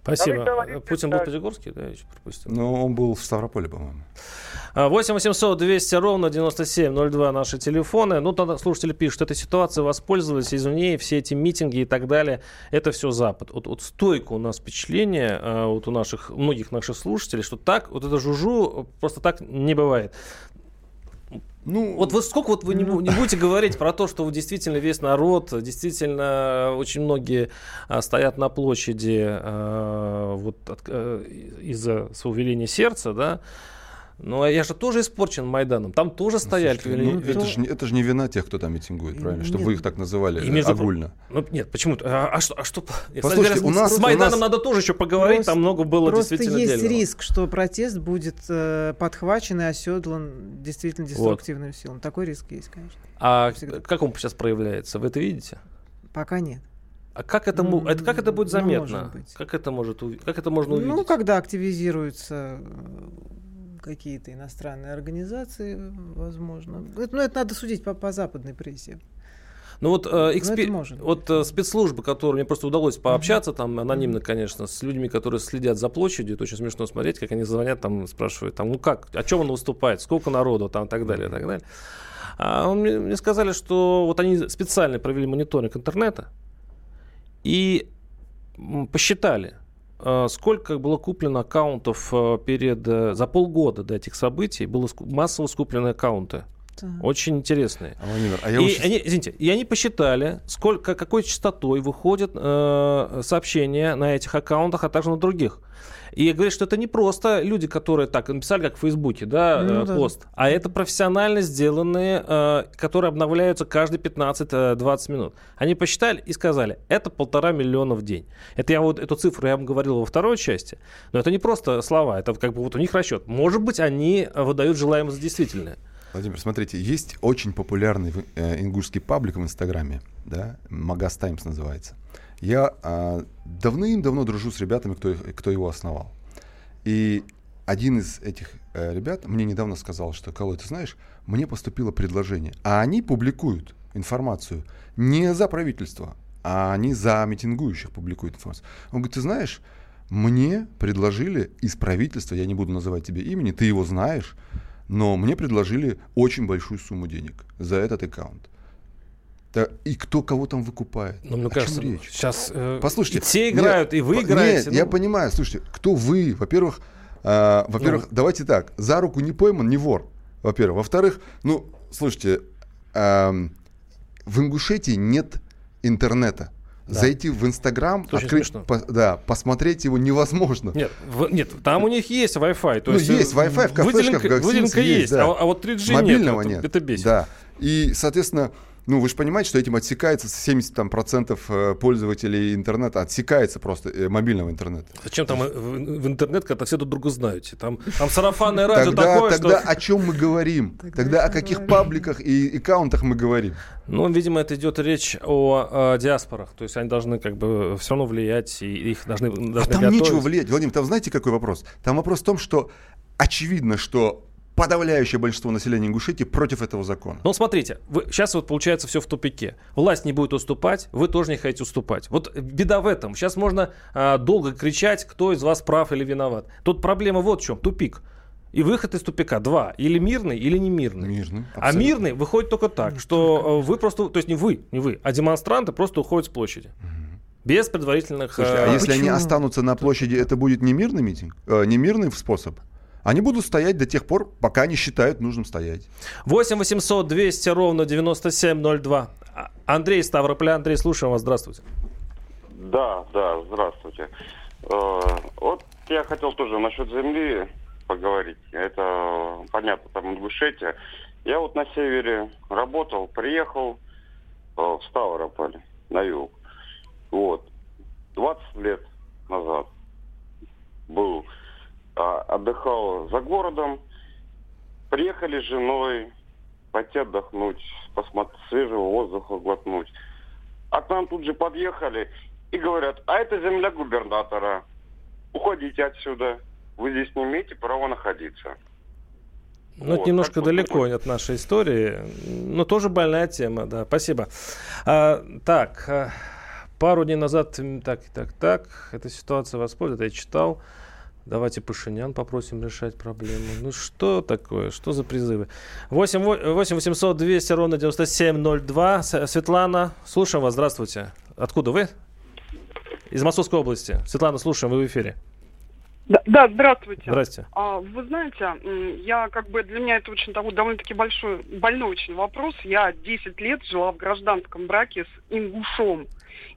Speaker 2: Спасибо. А Путин был в Пятигорске, да, я еще пропустил.
Speaker 3: Ну, он был в Ставрополе, по-моему.
Speaker 2: 8 800 200 ровно 9702 наши телефоны. Ну, тогда слушатели пишут, этой ситуацией воспользовались извне, все эти митинги и так далее. Это все Запад. Вот, вот стойко у нас впечатление, а, вот у наших, многих наших слушателей, что так, вот это жужу просто так не бывает. Ну, вот вы сколько вот вы не, ну. не будете говорить про то, что действительно весь народ, действительно очень многие а, стоят на площади а, вот от, а, из-за своего сердца, да, ну, а я же тоже испорчен Майданом. Там тоже ну, стояли.
Speaker 3: Слушайте, ну, это, же, это же не вина тех, кто там митингует, правильно? Чтобы вы их так называли и между... огульно.
Speaker 2: Ну, нет, почему? А, а что? А что?
Speaker 3: Послушайте, у нас,
Speaker 2: с Майданом у нас... надо тоже еще поговорить, просто, там много было
Speaker 4: просто
Speaker 2: действительно
Speaker 4: есть
Speaker 2: дельного.
Speaker 4: риск, что протест будет э, подхвачен и оседлан действительно деструктивным вот. силам. Такой риск есть, конечно.
Speaker 2: А Всегда. как он сейчас проявляется? Вы это видите?
Speaker 4: Пока нет.
Speaker 2: А как это, mm, это, как это будет ну, заметно? Ну, как это может как это можно увидеть?
Speaker 4: Ну, когда активизируются какие-то иностранные организации, возможно. Это, ну, это надо судить по, по западной прессе.
Speaker 2: Ну вот, э, экспер... вот э, спецслужбы, которые мне просто удалось пообщаться, mm-hmm. там анонимно, конечно, с людьми, которые следят за площадью, это очень смешно смотреть, как они звонят, там спрашивают, там, ну как, о чем он выступает, сколько народу, там, и так далее, и так далее. А он, мне, мне сказали, что вот они специально провели мониторинг интернета и посчитали, сколько было куплено аккаунтов э, перед, э, за полгода до этих событий, было массово скуплены аккаунты. Да. Очень интересные. А, Владимир, а я и, сейчас... они, извините, и они посчитали, сколько, какой частотой выходят э, сообщения на этих аккаунтах, а также на других. И говорит, что это не просто люди, которые так написали, как в Фейсбуке, да, ну, э, пост, а это профессионально сделанные, э, которые обновляются каждые 15-20 минут. Они посчитали и сказали, это полтора миллиона в день. Это я вот эту цифру я вам говорил во второй части, но это не просто слова, это как бы вот у них расчет. Может быть, они выдают желаемое за действительное.
Speaker 3: Владимир, смотрите, есть очень популярный э, ингушский паблик в Инстаграме, да, Магас Таймс называется. Я э, давным-давно дружу с ребятами, кто, кто его основал. И один из этих э, ребят мне недавно сказал, что, Колой, ты знаешь, мне поступило предложение, а они публикуют информацию не за правительство, а они за митингующих публикуют информацию. Он говорит, ты знаешь, мне предложили из правительства, я не буду называть тебе имени, ты его знаешь, но мне предложили очень большую сумму денег за этот аккаунт. И кто кого там выкупает?
Speaker 2: Ну, мне О кажется, чем речь? сейчас э, Послушайте, и те играют, нет, и вы играете.
Speaker 3: Нет, ну... я понимаю. Слушайте, кто вы? Во-первых, э, во-первых, ну... давайте так. За руку не пойман, не вор. Во-первых. Во-вторых, ну, слушайте, э, в Ингушетии нет интернета. Да. Зайти в Инстаграм, открыть, по, да, посмотреть его невозможно.
Speaker 2: Нет, в, нет, там у них есть Wi-Fi.
Speaker 3: То ну, есть, есть Wi-Fi в кафешках, выделенка,
Speaker 2: в выделенка есть, есть да. а, а вот 3G
Speaker 3: Мобильного нет.
Speaker 2: нет. Это бесит.
Speaker 3: Да. И, соответственно, ну, вы же понимаете, что этим отсекается 70% там, процентов э, пользователей интернета, отсекается просто э, мобильного интернета.
Speaker 2: Зачем там в, в интернет, когда все друг друга знаете? Там, там сарафанное радио
Speaker 3: тогда,
Speaker 2: такое,
Speaker 3: Тогда что... о чем мы говорим? Тогда, тогда о каких говорим. пабликах и аккаунтах мы говорим?
Speaker 2: Ну, видимо, это идет речь о, о диаспорах. То есть они должны как бы все равно влиять, и их должны, должны А
Speaker 3: там готовить. нечего влиять. Владимир, там знаете, какой вопрос? Там вопрос в том, что очевидно, что подавляющее большинство населения Ингушетии против этого закона.
Speaker 2: Ну, смотрите, вы, сейчас вот получается все в тупике. Власть не будет уступать, вы тоже не хотите уступать. Вот беда в этом. Сейчас можно а, долго кричать, кто из вас прав или виноват. Тут проблема вот в чем, тупик. И выход из тупика два. Или мирный, или не мирный.
Speaker 3: Мирный.
Speaker 2: А мирный выходит только так, что э, вы просто, то есть не вы, не вы, а демонстранты просто уходят с площади. Без предварительных...
Speaker 3: Слушайте, а, а если почему? они останутся на площади, это будет не мирный митинг? Э, не мирный способ? Они будут стоять до тех пор, пока они считают нужным стоять.
Speaker 2: 8 800 200 ровно 9702. А, Андрей Ставрополя. Андрей, слушаем вас. Здравствуйте.
Speaker 11: Да, да, здравствуйте. Э, вот я хотел тоже насчет земли поговорить. Это понятно, там Ингушетия. Я вот на севере работал, приехал э, в Ставрополь, на юг. Вот. 20 лет назад был отдыхал за городом. Приехали с женой пойти отдохнуть, посмотреть свежего воздуха глотнуть. А к нам тут же подъехали и говорят, а это земля губернатора. Уходите отсюда. Вы здесь не имеете права находиться.
Speaker 2: Ну, вот, это немножко далеко вот. от нашей истории, но тоже больная тема, да. Спасибо. А, так, а, пару дней назад, так, так, так, эта ситуация воспользовалась, я читал. Давайте Пашинян попросим решать проблему. Ну что такое? Что за призывы? 8, 8 800 200 ровно 9702. Светлана, слушаем вас. Здравствуйте. Откуда вы? Из Московской области. Светлана, слушаем, вы в эфире.
Speaker 12: Да, да, здравствуйте.
Speaker 2: Здрасте.
Speaker 12: А, вы знаете, я как бы для меня это очень такой довольно-таки большой, больной очень вопрос. Я 10 лет жила в гражданском браке с ингушом.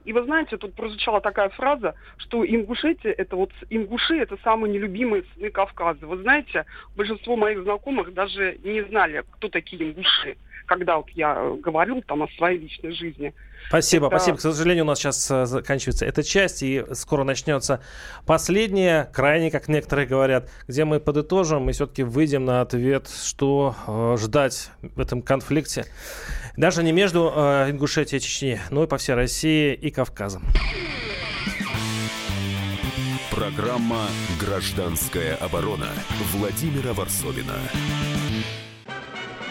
Speaker 12: И вы знаете, тут прозвучала такая фраза, что Ингушетия, это вот ингуши, это самые нелюбимые сыны Кавказа. Вы знаете, большинство моих знакомых даже не знали, кто такие ингуши. Когда вот я говорил там о своей личной жизни.
Speaker 2: Спасибо, это... спасибо. К сожалению, у нас сейчас э, заканчивается эта часть, и скоро начнется последняя, крайне, как некоторые говорят, где мы подытожим и все-таки выйдем на ответ, что э, ждать в этом конфликте. Даже не между э, Ингушетией и Чечней, но и по всей России и Кавказом.
Speaker 1: Программа «Гражданская оборона» Владимира Варсовина.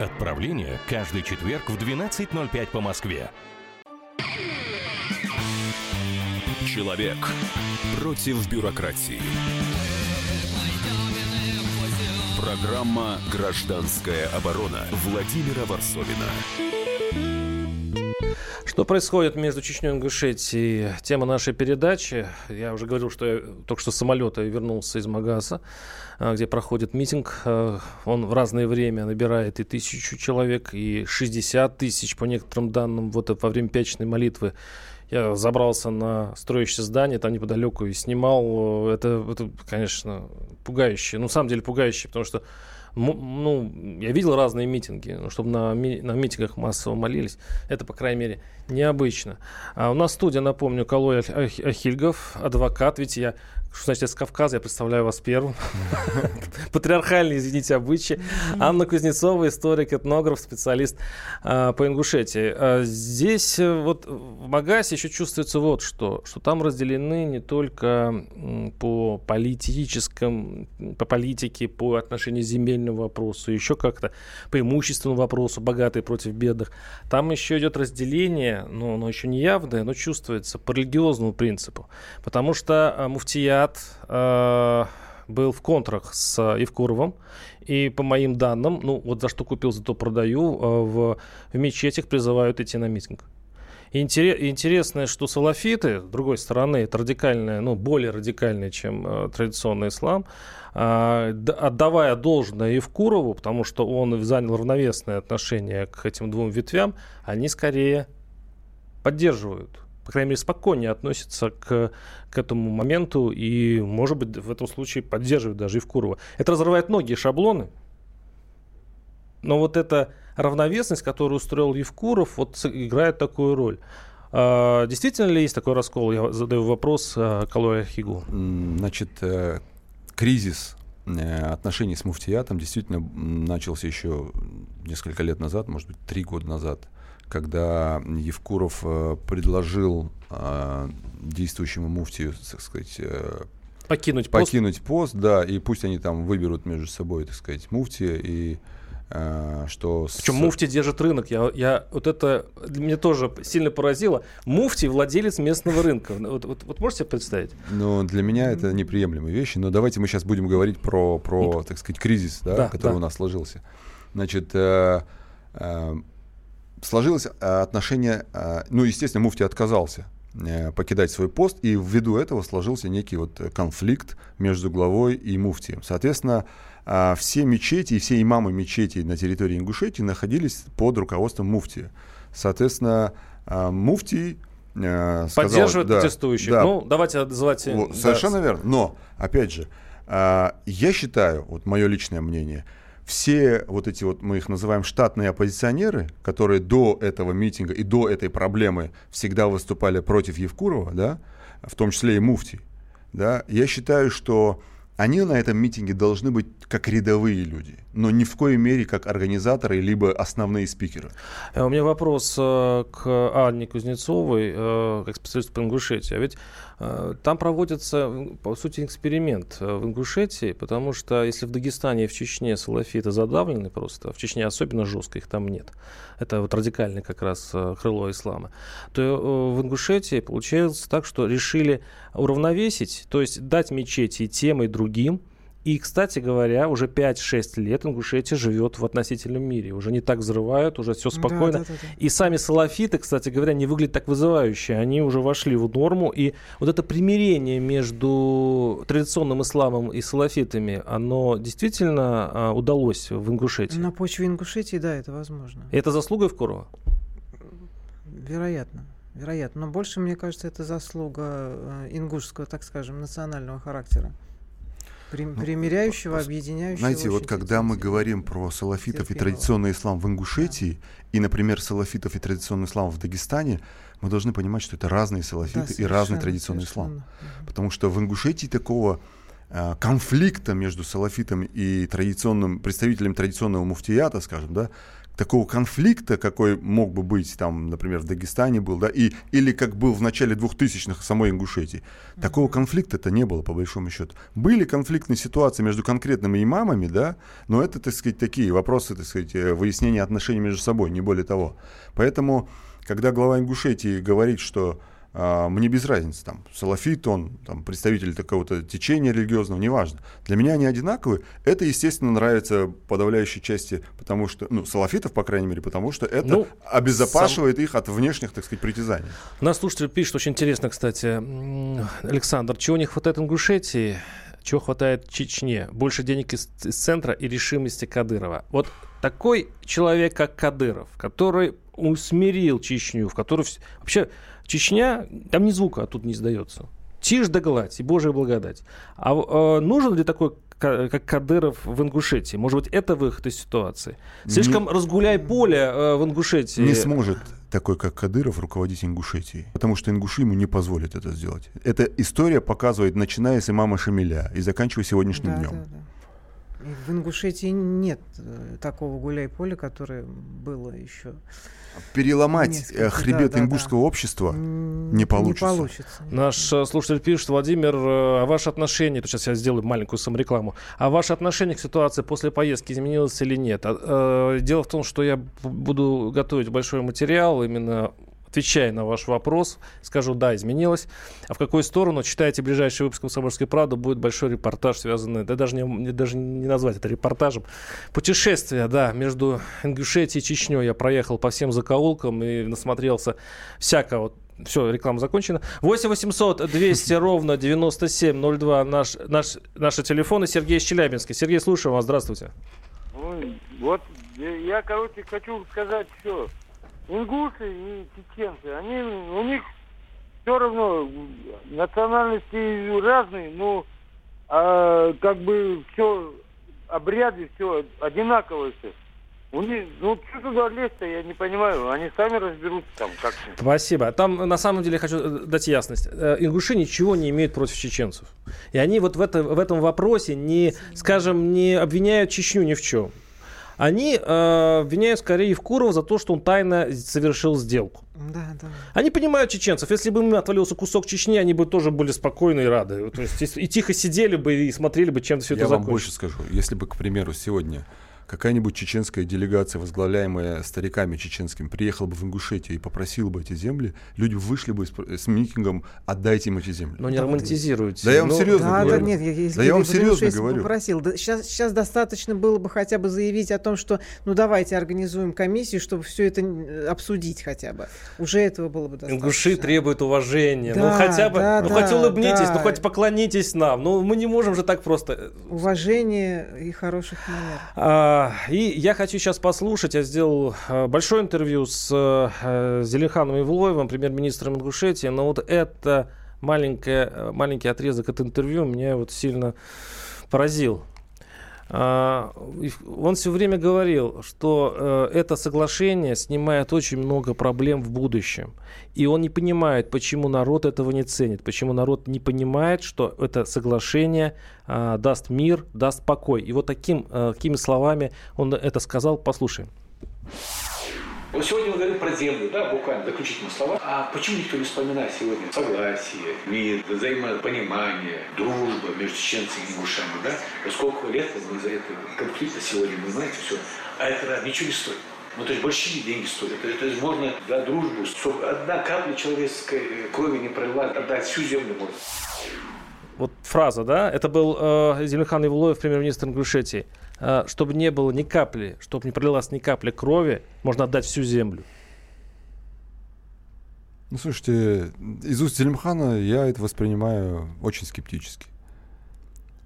Speaker 13: Отправление каждый четверг в 12.05 по Москве.
Speaker 1: Человек против бюрократии. Программа «Гражданская оборона» Владимира Варсовина.
Speaker 2: Что происходит между Чечней и Ингушетией? Тема нашей передачи. Я уже говорил, что я только что с самолета вернулся из Магаса. А, где проходит митинг. А, он в разное время набирает и тысячу человек, и 60 тысяч, по некоторым данным, вот во время пятничной молитвы. Я забрался на строящее здание там неподалеку и снимал. Это, это конечно, пугающе. Ну, на самом деле пугающе, потому что ну, я видел разные митинги, чтобы на, ми, на митингах массово молились, это, по крайней мере, необычно. А у нас студия, напомню, Калой Ахильгов, адвокат, ведь я что значит, я с Кавказа, я представляю вас первым. Патриархальные, извините, обычаи. Анна Кузнецова, историк, этнограф, специалист а, по Ингушетии. А, здесь э, вот в Магасе еще чувствуется вот что, что там разделены не только по политическом, по политике, по отношению к земельному вопросу, еще как-то по имущественному вопросу, богатые против бедных. Там еще идет разделение, но оно еще не явное, но чувствуется по религиозному принципу. Потому что а, муфтия ряд э, был в контрах с Евкуровым. И по моим данным, ну вот за что купил, за то продаю, э, в, в мечетях призывают идти на митинг. И интересно, что салафиты, с другой стороны, это радикальное, ну, более радикальное, чем э, традиционный ислам, э, отдавая должное Евкурову, потому что он занял равновесное отношение к этим двум ветвям, они скорее поддерживают по крайней мере, спокойнее относится к, к этому моменту и, может быть, в этом случае поддерживает даже Евкурова. Это разрывает многие шаблоны, но вот эта равновесность, которую устроил Евкуров, вот играет такую роль. А, действительно ли есть такой раскол? Я задаю вопрос а, Калоя Хигу.
Speaker 3: Значит, э, кризис э, отношений с муфтиятом действительно начался еще несколько лет назад, может быть, три года назад когда Евкуров э, предложил э, действующему муфтию, так сказать, э,
Speaker 2: покинуть,
Speaker 3: покинуть пост. пост, да, и пусть они там выберут между собой, так сказать, муфтия и что
Speaker 2: Причем с... муфти держит рынок. Я, я, вот это мне тоже сильно поразило. Муфти владелец местного рынка. Вот, вот, вот можете себе представить?
Speaker 3: Ну, для меня это неприемлемые вещи. Но давайте мы сейчас будем говорить про, про ну, так сказать, кризис, да, да, который да. у нас сложился. Значит, э, э, сложилось э, отношение, э, ну, естественно, Муфти отказался э, покидать свой пост, и ввиду этого сложился некий вот конфликт между главой и муфтием. Соответственно, все мечети и все имамы мечетей на территории Ингушетии находились под руководством муфтия. Соответственно, муфтий
Speaker 2: сказал, Поддерживает да, протестующих. Да, ну, давайте отзывать... Вот,
Speaker 3: да. Совершенно верно. Но, опять же, я считаю, вот мое личное мнение – все вот эти вот, мы их называем штатные оппозиционеры, которые до этого митинга и до этой проблемы всегда выступали против Евкурова, да, в том числе и Муфти, да, я считаю, что они на этом митинге должны быть как рядовые люди, но ни в коей мере как организаторы, либо основные спикеры.
Speaker 2: Э, у меня вопрос э, к Анне Кузнецовой, э, как специалисту по Ингушетии. А ведь там проводится, по сути, эксперимент в Ингушетии, потому что если в Дагестане и в Чечне салафиты задавлены просто, в Чечне особенно жестко их там нет, это вот радикальное как раз крыло ислама, то в Ингушетии получается так, что решили уравновесить, то есть дать мечети тем и другим, И, кстати говоря, уже 5-6 лет Ингушетия живет в относительном мире. Уже не так взрывают, уже все спокойно. Да, да, да, да. И сами салафиты, кстати говоря, не выглядят так вызывающе. Они уже вошли в норму. И вот это примирение между традиционным исламом и салафитами, оно действительно а, удалось в Ингушетии?
Speaker 4: На почве Ингушетии, да, это возможно.
Speaker 2: И это заслуга Евкурова?
Speaker 4: Вероятно. Вероятно. Но больше, мне кажется, это заслуга э, ингушского, так скажем, национального характера. Ну, примиряющего, ну, объединяющего.
Speaker 3: Знаете, вот когда мы говорим про салафитов и традиционный ислам в Ингушетии, да. и, например, салафитов и традиционный ислам в Дагестане, мы должны понимать, что это разные салафиты да, и разный традиционный ислам. Потому что в Ингушетии такого э, конфликта между салафитом и традиционным представителем традиционного муфтията, скажем, да, такого конфликта, какой мог бы быть, там, например, в Дагестане был, да, и, или как был в начале 2000-х в самой Ингушетии. Такого конфликта-то не было, по большому счету. Были конфликтные ситуации между конкретными имамами, да, но это, так сказать, такие вопросы, так сказать, э, выяснения отношений между собой, не более того. Поэтому, когда глава Ингушетии говорит, что мне без разницы, там, салафит он, там, представитель такого-то течения религиозного, неважно. Для меня они одинаковые. Это, естественно, нравится подавляющей части, потому что, ну, салафитов, по крайней мере, потому что это ну, обезопасивает сам... их от внешних, так сказать, притязаний.
Speaker 2: Нас слушатель пишет очень интересно, кстати, Александр, чего не хватает Ингушетии? Чего хватает Чечне? Больше денег из, из центра и решимости Кадырова. Вот такой человек, как Кадыров, который усмирил Чечню, в которой вообще Чечня, там ни звука тут не издается. Тишь да гладь и Божья благодать. А э, нужен ли такой как Кадыров в Ингушетии? Может быть, это выход из ситуации? Слишком не, разгуляй поле э, в Ингушетии.
Speaker 3: Не сможет такой, как Кадыров, руководить Ингушетией. Потому что ингуши ему не позволят это сделать. Эта история показывает, начиная с имама Шамиля и заканчивая сегодняшним да, днем. Да, да.
Speaker 4: В Ингушетии нет э, такого гуляй-поля, которое было еще
Speaker 3: переломать Несколько, э, хребет да, ингушского да, общества не получится. Не получится.
Speaker 2: Наш э, слушатель пишет, Владимир, а ваше отношение, то сейчас я сделаю маленькую саморекламу, а ваше отношение к ситуации после поездки изменилось или нет? А, дело в том, что я буду готовить большой материал именно отвечая на ваш вопрос, скажу, да, изменилось. А в какую сторону? Читайте ближайший выпуск «Комсомольской правды», будет большой репортаж, связанный, да даже не, даже не назвать это репортажем. Путешествие, да, между Ингушетией и Чечней. Я проехал по всем закоулкам и насмотрелся всякого. Все, реклама закончена. 8 800 200 ровно 9702 наш, наш, наши телефоны. Сергей из Челябинска. Сергей, слушаю вас. Здравствуйте.
Speaker 14: Ой, вот я, короче, хочу сказать все ингусы и чеченцы, они, у них все равно национальности разные, но а, как бы все обряды, все одинаковые все. У них, ну, что туда лезть-то, я не понимаю. Они сами разберутся там как -то.
Speaker 2: Спасибо. Там, на самом деле, хочу э, дать ясность. Э, ингуши ничего не имеют против чеченцев. И они вот в, это, в этом вопросе не, скажем, не обвиняют Чечню ни в чем. Они э, обвиняют скорее Евкурова за то, что он тайно совершил сделку. Да, да. Они понимают чеченцев. Если бы им отвалился кусок Чечни, они бы тоже были спокойны и рады. То есть и тихо сидели бы и смотрели бы, чем все
Speaker 3: Я
Speaker 2: это закончится.
Speaker 3: Я вам больше скажу. Если бы, к примеру, сегодня какая-нибудь чеченская делегация, возглавляемая стариками чеченскими, приехала бы в Ингушетию и попросила бы эти земли, люди вышли бы с, с митингом «отдайте им эти земли».
Speaker 2: Но не да, романтизируйте.
Speaker 3: Да я вам ну, серьезно да, говорю. Да, нет, я, да я вам серьезно говорю.
Speaker 4: Попросил. Да, сейчас, сейчас достаточно было бы хотя бы заявить о том, что ну давайте организуем комиссию, чтобы все это обсудить хотя бы. Уже этого было бы достаточно.
Speaker 2: Ингуши требуют уважения. Ну, да, ну хотя бы, да, ну да, хоть улыбнитесь, да. ну хоть поклонитесь нам. Ну мы не можем же так просто...
Speaker 4: Уважение и хороших манер.
Speaker 2: А, и я хочу сейчас послушать, я сделал э, большое интервью с э, Зеленханом Ивлоевым, премьер-министром Ингушетии, но вот это маленькое, э, маленький отрезок от интервью меня вот сильно поразил. А, он все время говорил, что э, это соглашение снимает очень много проблем в будущем. И он не понимает, почему народ этого не ценит, почему народ не понимает, что это соглашение а, даст мир, даст покой. И вот таким, э, такими словами он это сказал. Послушаем.
Speaker 15: Вот сегодня мы говорим про землю, да, буквально заключительные слова. А почему никто не вспоминает сегодня согласие, мир, взаимопонимание, дружба между чеченцами и ингушами, да? сколько лет мы из-за этого конфликта сегодня, вы знаете, все. А это ничего не стоит. Ну, то есть большие деньги стоят. То, есть можно за дружбу, чтобы одна капля человеческой крови не пролила, отдать всю землю можно.
Speaker 2: Вот фраза, да, это был э, Зелимхан Ивлоев, премьер-министр Ингушетии, э, чтобы не было ни капли, чтобы не пролилась ни капли крови, можно отдать всю землю.
Speaker 3: Ну, слушайте, из уст Зелимхана я это воспринимаю очень скептически.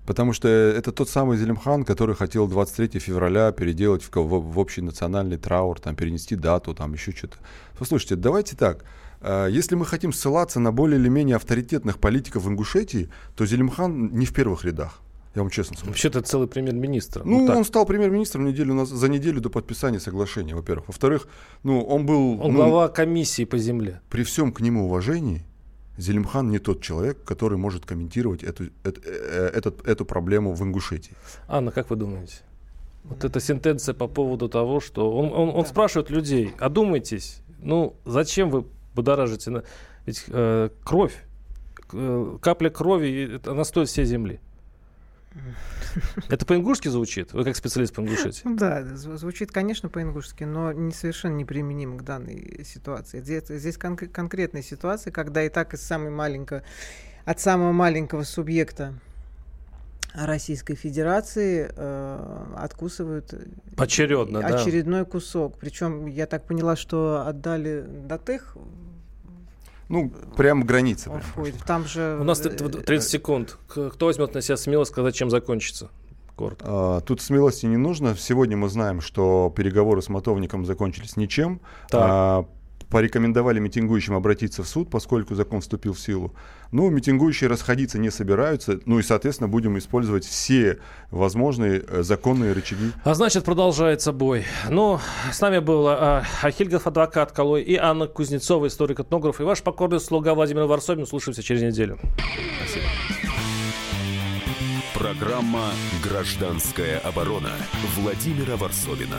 Speaker 3: Потому что это тот самый Зелимхан, который хотел 23 февраля переделать в, в, в общий национальный траур, там, перенести дату, там еще что-то. Послушайте, давайте так. Э, если мы хотим ссылаться на более или менее авторитетных политиков в Ингушетии, то Зелимхан не в первых рядах. Я вам честно скажу.
Speaker 2: Вообще-то целый премьер-министр.
Speaker 3: Ну, ну он стал премьер-министром неделю за неделю до подписания соглашения, во-первых. Во-вторых, ну, он был...
Speaker 2: Он
Speaker 3: ну,
Speaker 2: глава комиссии по земле.
Speaker 3: При всем к нему уважении, Зелимхан не тот человек, который может комментировать эту, эту, э, эту, эту проблему в Ингушетии.
Speaker 2: Анна, как вы думаете? Вот эта сентенция по поводу того, что он, он, он да. спрашивает людей, одумайтесь, ну зачем вы будоражите? Ведь э, кровь, э, капля крови, она стоит всей земли. Это по-ингушски звучит? Вы как специалист по-ингушете?
Speaker 4: Да, звучит, конечно, по-ингушски, но не совершенно неприменимо к данной ситуации. Здесь, здесь кон- конкретная ситуация, когда и так из самой маленького, от самого маленького субъекта Российской Федерации э, откусывают
Speaker 2: Поочередно,
Speaker 4: очередной да. кусок. Причем я так поняла, что отдали Датых
Speaker 3: ну, прям граница.
Speaker 4: Прям Там же...
Speaker 2: У нас 30 э, секунд. Кто возьмет на себя смелость сказать, чем закончится?
Speaker 3: Коротко. А, тут смелости не нужно. Сегодня мы знаем, что переговоры с мотовником закончились ничем. Так. А, порекомендовали митингующим обратиться в суд, поскольку закон вступил в силу. Но митингующие расходиться не собираются, ну и, соответственно, будем использовать все возможные э, законные рычаги.
Speaker 2: А значит, продолжается бой. Ну, с нами был а, Ахильгов, адвокат Калой, и Анна Кузнецова, историк-этнограф, и ваш покорный слуга Владимир Варсобин. Услышимся через неделю. Спасибо.
Speaker 1: Программа «Гражданская оборона» Владимира Варсобина.